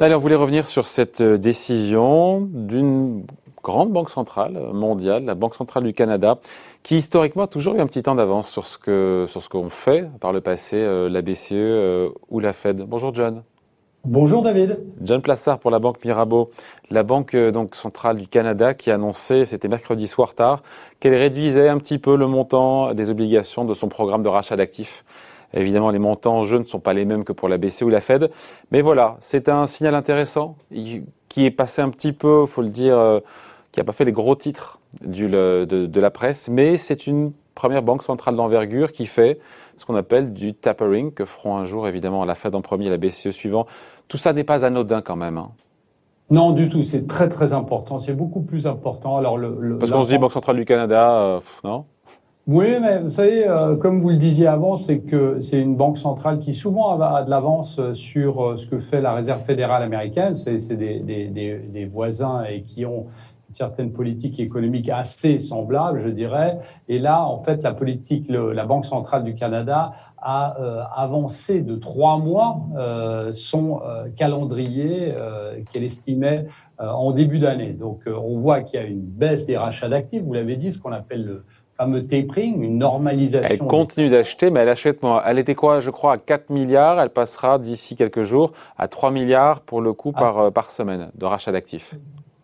Alors, on voulait revenir sur cette euh, décision d'une grande banque centrale mondiale, la Banque centrale du Canada, qui historiquement a toujours eu un petit temps d'avance sur ce que sur ce qu'on fait par le passé, euh, la BCE euh, ou la Fed. Bonjour John. Bonjour David. John Plassard pour la Banque Mirabeau, la Banque donc centrale du Canada qui a annoncé, c'était mercredi soir tard, qu'elle réduisait un petit peu le montant des obligations de son programme de rachat d'actifs. Évidemment, les montants en jeu ne sont pas les mêmes que pour la BCE ou la Fed. Mais voilà, c'est un signal intéressant qui est passé un petit peu, faut le dire, euh, qui n'a pas fait les gros titres du, de, de, la presse, mais c'est une première banque centrale d'envergure qui fait ce qu'on appelle du tapering, que feront un jour évidemment la Fed en premier et la BCE suivant. Tout ça n'est pas anodin quand même. Hein. Non, du tout. C'est très très important. C'est beaucoup plus important. Alors le, le parce qu'on se dit Banque centrale du Canada, euh, non oui, mais vous savez, euh, comme vous le disiez avant, c'est que c'est une banque centrale qui souvent a, de l'avance sur euh, ce que fait la Réserve fédérale américaine. C'est des, des, des, des, voisins et qui ont une certaine politique économique assez semblable, je dirais. Et là, en fait, la politique, la Banque centrale du Canada a euh, avancé de trois mois son calendrier qu'elle estimait en début d'année. Donc, on voit qu'il y a une baisse des rachats d'actifs. Vous l'avez dit, ce qu'on appelle le fameux tapering, une normalisation. Elle continue d'acheter, mais elle achète moins. Elle était quoi, je crois, à 4 milliards. Elle passera d'ici quelques jours à 3 milliards pour le coup par, ah. euh, par semaine de rachat d'actifs.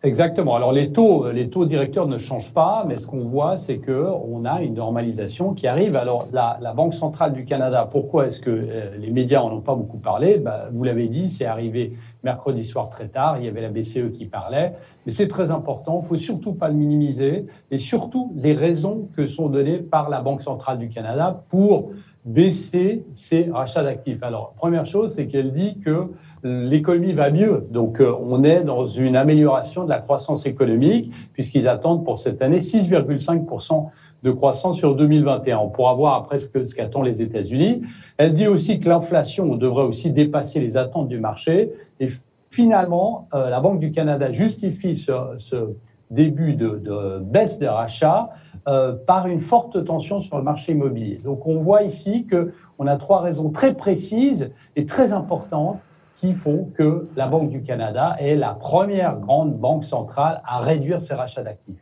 Exactement. Alors les taux, les taux directeurs ne changent pas, mais ce qu'on voit, c'est que on a une normalisation qui arrive. Alors la, la Banque centrale du Canada, pourquoi est-ce que euh, les médias en ont pas beaucoup parlé? Bah, Vous l'avez dit, c'est arrivé mercredi soir très tard. Il y avait la BCE qui parlait, mais c'est très important. Il faut surtout pas le minimiser, et surtout les raisons que sont données par la Banque centrale du Canada pour baisser ses rachats d'actifs. Alors première chose, c'est qu'elle dit que l'économie va mieux. Donc, euh, on est dans une amélioration de la croissance économique, puisqu'ils attendent pour cette année 6,5% de croissance sur 2021. On pourra voir après ce qu'attendent les États-Unis. Elle dit aussi que l'inflation devrait aussi dépasser les attentes du marché. Et finalement, euh, la Banque du Canada justifie ce, début de, de, baisse des rachats euh, par une forte tension sur le marché immobilier. Donc, on voit ici que on a trois raisons très précises et très importantes qui font que la Banque du Canada est la première grande banque centrale à réduire ses rachats d'actifs.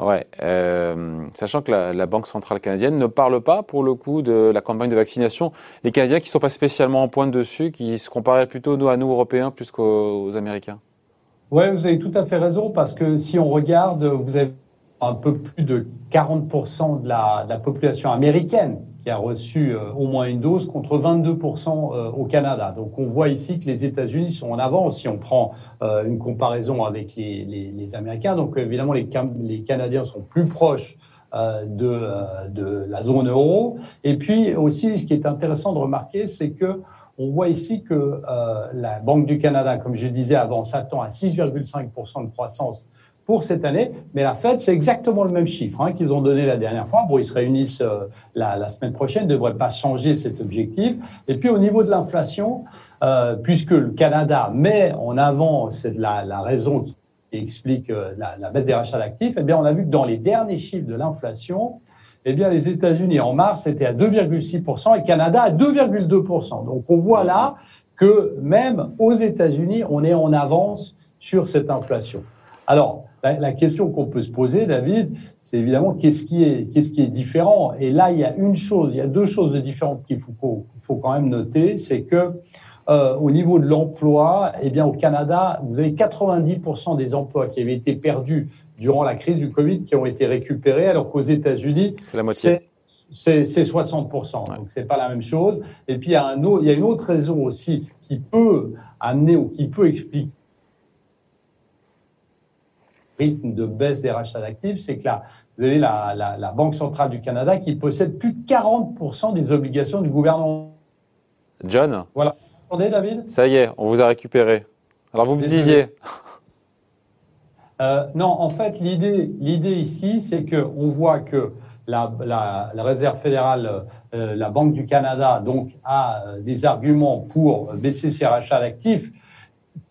Ouais, euh, sachant que la, la, Banque centrale canadienne ne parle pas pour le coup de la campagne de vaccination. Les Canadiens qui sont pas spécialement en pointe dessus, qui se comparaient plutôt nous à nous Européens plus qu'aux Américains. Ouais, vous avez tout à fait raison parce que si on regarde, vous avez un peu plus de 40% de la, population américaine qui a reçu euh, au moins une dose contre 22% euh, au Canada. Donc on voit ici que les États-Unis sont en avance si on prend euh, une comparaison avec les, Américains. Donc évidemment les, les, Canadiens sont plus proches de, de, la zone euro. Et puis aussi ce qui est intéressant de remarquer, c'est que on voit ici que la Banque du Canada, comme je disais avant, s'attend à 6,5% de croissance pour cette année. Mais la Fed, c'est exactement le même chiffre hein, qu'ils ont donné la dernière fois. Bon, ils se réunissent euh, la, semaine prochaine, ne devraient pas changer cet objectif. Et puis au niveau de l'inflation, euh, puisque le Canada met en avant, c'est la, la raison qui explique euh, la, baisse des rachats d'actifs, eh bien on a vu que dans les derniers chiffres de l'inflation, eh bien les États-Unis en mars étaient à 2,6% et Canada à 2,2%. Donc on voit là que même aux États-Unis, on est en avance sur cette inflation. Alors, la, question qu'on peut se poser, David, c'est évidemment qu'est-ce qui est, qu'est-ce qui est différent? Et là, il y a une chose, il y a deux choses de différentes qu'il faut, faut quand même noter, c'est que euh, au niveau de l'emploi, eh bien, au Canada, vous avez 90% des emplois qui avaient été perdus durant la crise du Covid qui ont été récupérés, alors qu'aux États-Unis, c'est la moitié. C'est 60%, donc c'est pas la même chose. Et puis il y, a un autre, il y a une autre raison aussi qui peut amener ou qui peut expliquer rythme de baisse des rachats d'actifs, c'est que là, vous avez la, la, la, Banque centrale du Canada qui possède plus de 40% des obligations du gouvernement. John Voilà. Vous entendez, David Ça y est, on vous a récupéré. Alors vous me disiez euh, Non, en fait, l'idée, l'idée ici, c'est qu'on voit que la, la, la, Réserve fédérale, euh, la Banque du Canada, donc, a euh, des arguments pour baisser ses rachats d'actifs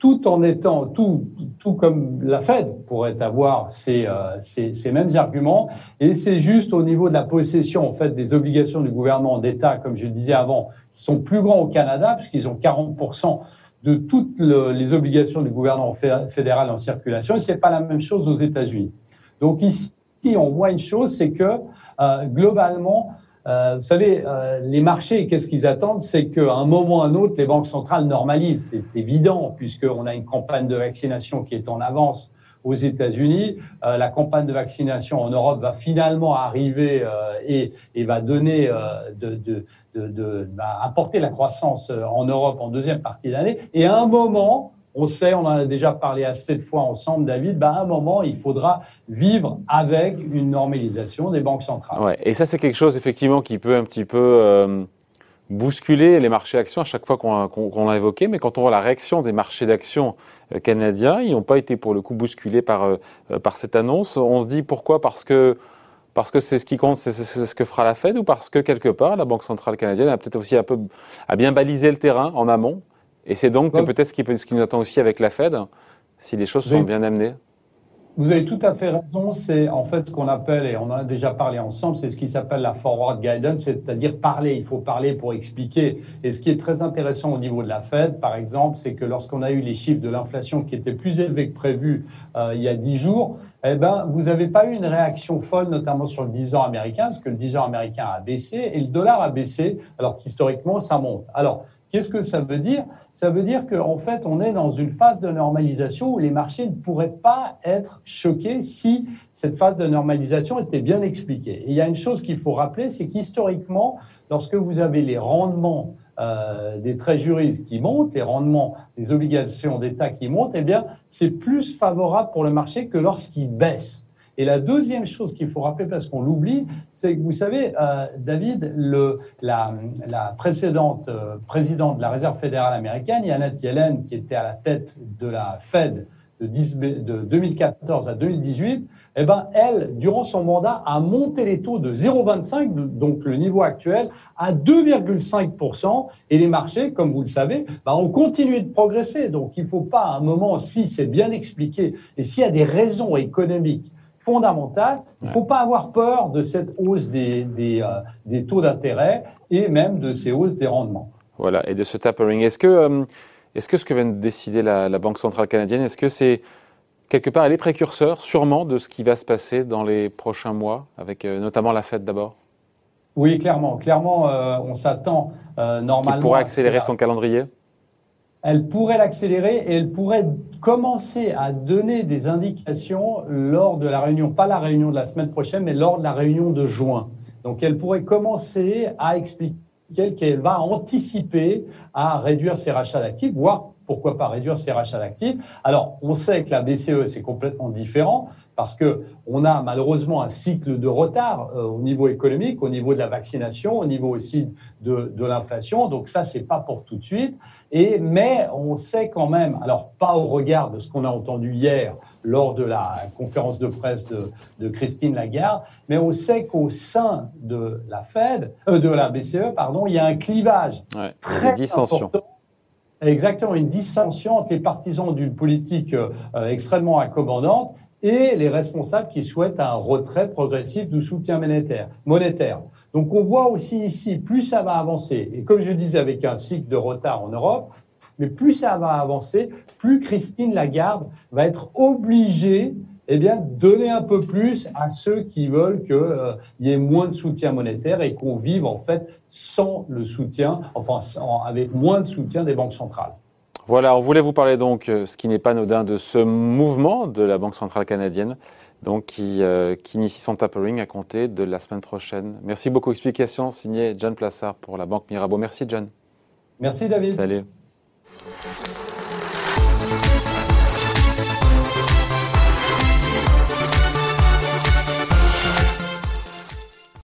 tout en étant, tout, tout comme la Fed pourrait avoir ces, euh, ces, ces mêmes arguments. Et c'est juste au niveau de la possession, en fait, des obligations du gouvernement d'État, comme je disais avant, qui sont plus grands au Canada, puisqu'ils ont 40% de toutes les obligations du gouvernement fédéral en circulation. Et c'est pas la même chose aux États-Unis. Donc ici, on voit une chose, c'est que euh, globalement, euh, vous savez, euh, les marchés, qu'est-ce qu'ils attendent? C'est qu'à un moment ou à un autre, les banques centrales normalisent. C'est évident, puisqu'on a une campagne de vaccination qui est en avance aux États-Unis. Euh, la campagne de vaccination en Europe va finalement arriver euh, et, et, va donner, euh, de, de, de, de apporter la croissance en Europe en deuxième partie d'année. Et à un moment, on sait, on en a déjà parlé assez de fois ensemble, David, bah à un moment, il faudra vivre avec une normalisation des banques centrales. Ouais, et ça, c'est quelque chose, effectivement, qui peut un petit peu euh, bousculer les marchés actions à chaque fois qu'on l'a évoqué. Mais quand on voit la réaction des marchés d'actions euh, canadiens, ils n'ont pas été, pour le coup, bousculés par, euh, par cette annonce. On se dit pourquoi? Parce que parce que c'est ce qui compte, c'est ce que fera la Fed, ou parce que quelque part, la Banque centrale canadienne a peut-être aussi un peu a bien balisé le terrain en amont? Et c'est donc peut-être ce qui, ce qui nous attend aussi avec la Fed, si les choses sont bien amenées. Vous avez tout à fait raison. C'est en fait ce qu'on appelle, et on en a déjà parlé ensemble, c'est ce qui s'appelle la forward guidance, c'est-à-dire parler. Il faut parler pour expliquer. Et ce qui est très intéressant au niveau de la Fed, par exemple, c'est que lorsqu'on a eu les chiffres de l'inflation qui étaient plus élevés que prévu euh, il y a dix jours, eh ben, vous n'avez pas eu une réaction folle, notamment sur le 10 ans américain, parce que le 10 ans américain a baissé et le dollar a baissé, alors qu'historiquement, ça monte. Alors, Qu'est-ce que ça veut dire? Ça veut dire qu'en fait, on est dans une phase de normalisation où les marchés ne pourraient pas être choqués si cette phase de normalisation était bien expliquée. Et il y a une chose qu'il faut rappeler, c'est qu'historiquement, lorsque vous avez les rendements euh, des juristes qui montent, les rendements des obligations d'État qui montent, eh bien, c'est plus favorable pour le marché que lorsqu'ils baissent. Et la deuxième chose qu'il faut rappeler, parce qu'on l'oublie, c'est que vous savez, euh, David, le, la, la, précédente euh, présidente de la Réserve fédérale américaine, Janet Yellen, qui était à la tête de la Fed de, 10, de 2014 à 2018, eh ben, elle, durant son mandat, a monté les taux de 0,25, donc le niveau actuel, à 2,5%. Et les marchés, comme vous le savez, ben, ont continué de progresser. Donc il ne faut pas, à un moment, si c'est bien expliqué, et s'il y a des raisons économiques fondamentale. Il ne faut pas avoir peur de cette hausse des, des, euh, des taux d'intérêt et même de ces hausses des rendements. Voilà, et de ce tapering. Est-ce que, euh, est-ce que ce que vient de décider la, la Banque centrale canadienne, est-ce que c'est quelque part, elle est précurseur sûrement de ce qui va se passer dans les prochains mois, avec euh, notamment la Fed d'abord? Oui, clairement. Clairement, on s'attend normalement. Qui pourra accélérer son calendrier? Elle pourrait l'accélérer et elle pourrait commencer à donner des indications lors de la réunion, pas la réunion de la semaine prochaine, mais lors de la réunion de juin. Donc elle pourrait commencer à expliquer qu'elle va anticiper à réduire ses rachats d'actifs, voire pourquoi pas réduire ses rachats d'actifs. Alors on sait que la BCE, c'est complètement différent parce que on a malheureusement un cycle de retard euh, au niveau économique, au niveau de la vaccination, au niveau aussi de, de l'inflation. Donc ça, c'est pas pour tout de suite. Et mais on sait quand même, alors pas au regard de ce qu'on a entendu hier lors de la conférence de presse de, de Christine Lagarde, mais on sait qu'au sein de la Fed, euh, de la BCE, pardon, il y a un clivage ouais, très important. Exactement, une dissension entre les partisans d'une politique euh, extrêmement accommodante et les responsables qui souhaitent un retrait progressif du soutien monétaire. monétaire. Donc on voit aussi ici, plus ça va avancer, et comme je disais avec un cycle de retard en Europe, mais plus ça va avancer, plus Christine Lagarde va être obligée eh bien, donner un peu plus à ceux qui veulent qu'il euh, y ait moins de soutien monétaire et qu'on vive en fait sans le soutien, enfin avec moins de soutien des banques centrales. Voilà, on voulait vous parler donc, euh, ce qui n'est pas anodin, de ce mouvement de la Banque centrale canadienne, donc qui, euh, qui initie son tapering à compter de la semaine prochaine. Merci beaucoup. Explication signée John Plassard pour la Banque Mirabeau. Merci John. Merci David. Salut.